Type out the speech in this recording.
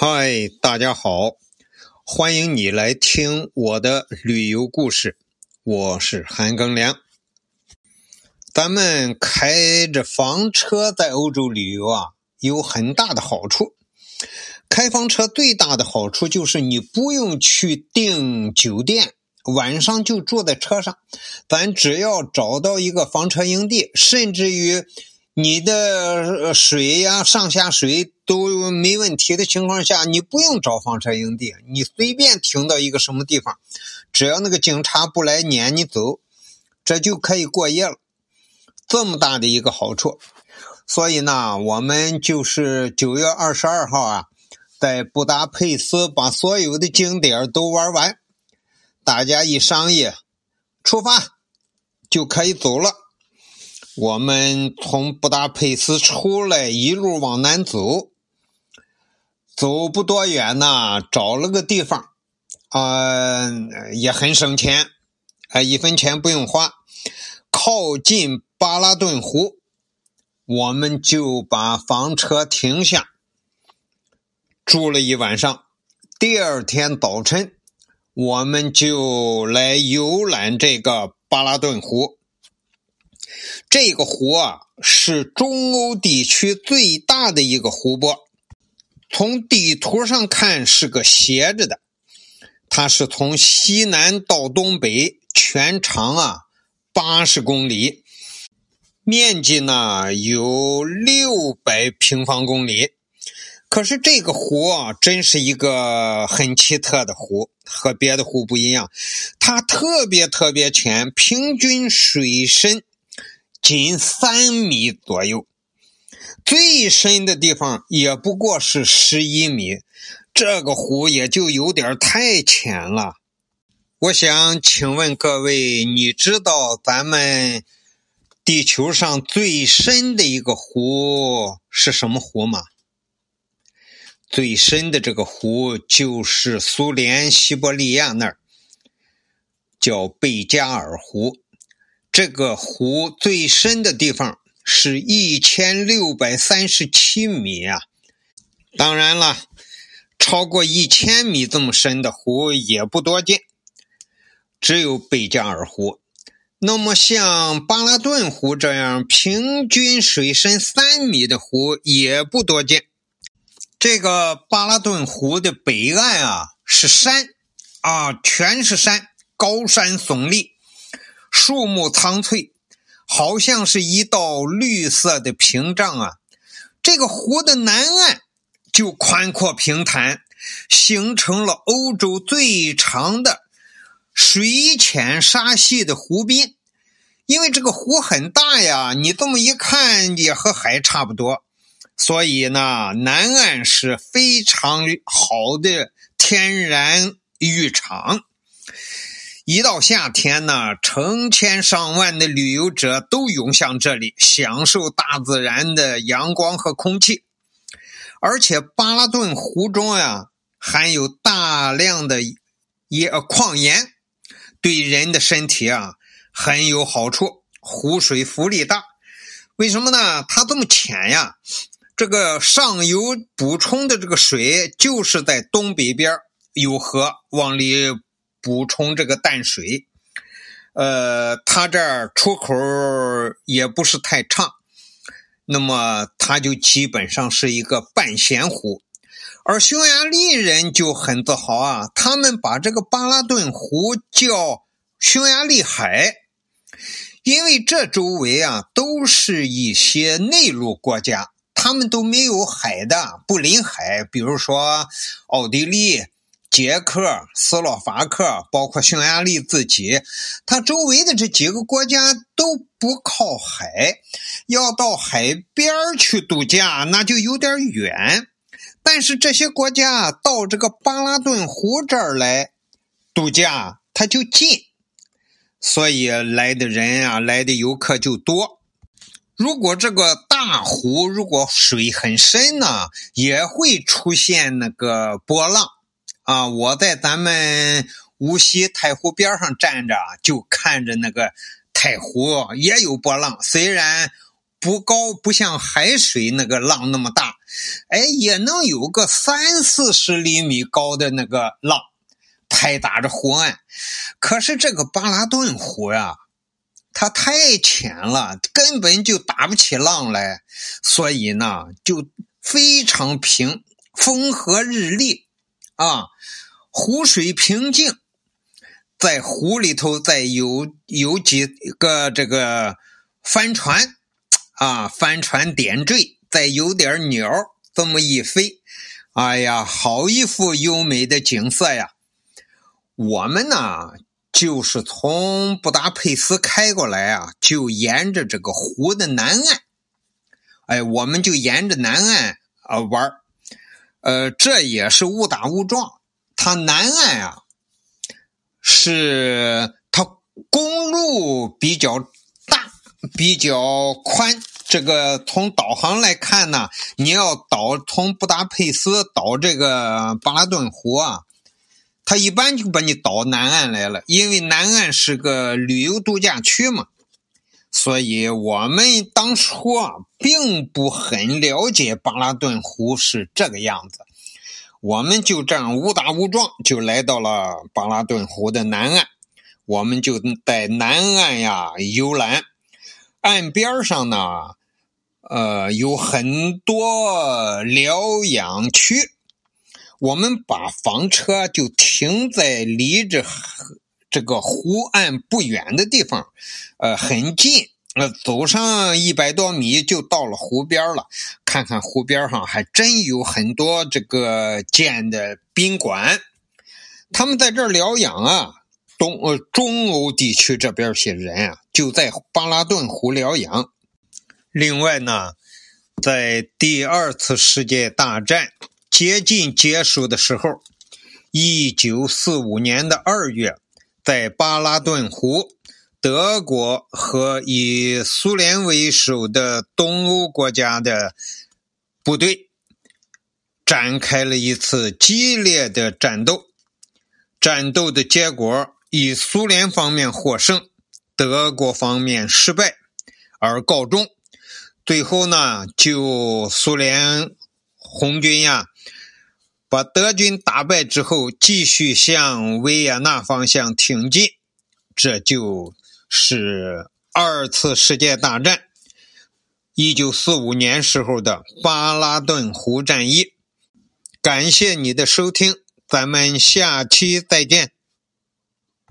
嗨，大家好，欢迎你来听我的旅游故事。我是韩庚良。咱们开着房车在欧洲旅游啊，有很大的好处。开房车最大的好处就是你不用去订酒店，晚上就住在车上，咱只要找到一个房车营地，甚至于。你的水呀，上下水都没问题的情况下，你不用找房车营地，你随便停到一个什么地方，只要那个警察不来撵你走，这就可以过夜了。这么大的一个好处，所以呢，我们就是九月二十二号啊，在布达佩斯把所有的景点都玩完，大家一商议，出发就可以走了。我们从布达佩斯出来，一路往南走，走不多远呢，找了个地方，啊，也很省钱，啊，一分钱不用花，靠近巴拉顿湖，我们就把房车停下，住了一晚上。第二天早晨，我们就来游览这个巴拉顿湖。这个湖啊，是中欧地区最大的一个湖泊。从地图上看是个斜着的，它是从西南到东北，全长啊八十公里，面积呢有六百平方公里。可是这个湖啊，真是一个很奇特的湖，和别的湖不一样，它特别特别浅，平均水深。仅三米左右，最深的地方也不过是十一米，这个湖也就有点太浅了。我想请问各位，你知道咱们地球上最深的一个湖是什么湖吗？最深的这个湖就是苏联西伯利亚那儿，叫贝加尔湖。这个湖最深的地方是一千六百三十七米啊！当然了，超过一千米这么深的湖也不多见，只有贝加尔湖。那么像巴拉顿湖这样平均水深三米的湖也不多见。这个巴拉顿湖的北岸啊是山啊，全是山，高山耸立。树木苍翠，好像是一道绿色的屏障啊！这个湖的南岸就宽阔平坦，形成了欧洲最长的水浅沙细的湖滨。因为这个湖很大呀，你这么一看也和海差不多，所以呢，南岸是非常好的天然浴场。一到夏天呢，成千上万的旅游者都涌向这里，享受大自然的阳光和空气。而且巴拉顿湖中呀，含有大量的盐矿盐，对人的身体啊很有好处。湖水浮力大，为什么呢？它这么浅呀？这个上游补充的这个水就是在东北边有河往里。补充这个淡水，呃，它这儿出口也不是太畅，那么它就基本上是一个半咸湖。而匈牙利人就很自豪啊，他们把这个巴拉顿湖叫匈牙利海，因为这周围啊都是一些内陆国家，他们都没有海的，不临海，比如说奥地利。捷克、斯洛伐克，包括匈牙利自己，它周围的这几个国家都不靠海，要到海边去度假那就有点远。但是这些国家到这个巴拉顿湖这儿来度假，它就近，所以来的人啊，来的游客就多。如果这个大湖如果水很深呢，也会出现那个波浪。啊！我在咱们无锡太湖边上站着，就看着那个太湖也有波浪。虽然不高，不像海水那个浪那么大，哎，也能有个三四十厘米高的那个浪拍打着湖岸。可是这个巴拉顿湖呀，它太浅了，根本就打不起浪来，所以呢，就非常平，风和日丽啊，湖水平静。在湖里头，再有有几个这个帆船，啊，帆船点缀，再有点鸟这么一飞，哎呀，好一幅优美的景色呀！我们呢，就是从布达佩斯开过来啊，就沿着这个湖的南岸，哎，我们就沿着南岸啊玩呃，这也是误打误撞，它南岸啊。是它公路比较大，比较宽。这个从导航来看呢，你要导从布达佩斯导这个巴拉顿湖啊，它一般就把你导南岸来了，因为南岸是个旅游度假区嘛。所以我们当初啊，并不很了解巴拉顿湖是这个样子。我们就这样误打误撞就来到了巴拉顿湖的南岸，我们就在南岸呀游览。岸边上呢，呃，有很多疗养区。我们把房车就停在离着这个湖岸不远的地方，呃，很近。呃，走上一百多米就到了湖边了。看看湖边上还真有很多这个建的宾馆，他们在这儿疗养啊。东呃中欧地区这边些人啊，就在巴拉顿湖疗养。另外呢，在第二次世界大战接近结束的时候，一九四五年的二月，在巴拉顿湖。德国和以苏联为首的东欧国家的部队展开了一次激烈的战斗。战斗的结果以苏联方面获胜，德国方面失败而告终。最后呢，就苏联红军呀，把德军打败之后，继续向维也纳方向挺进，这就。是二次世界大战，一九四五年时候的巴拉顿湖战役。感谢你的收听，咱们下期再见。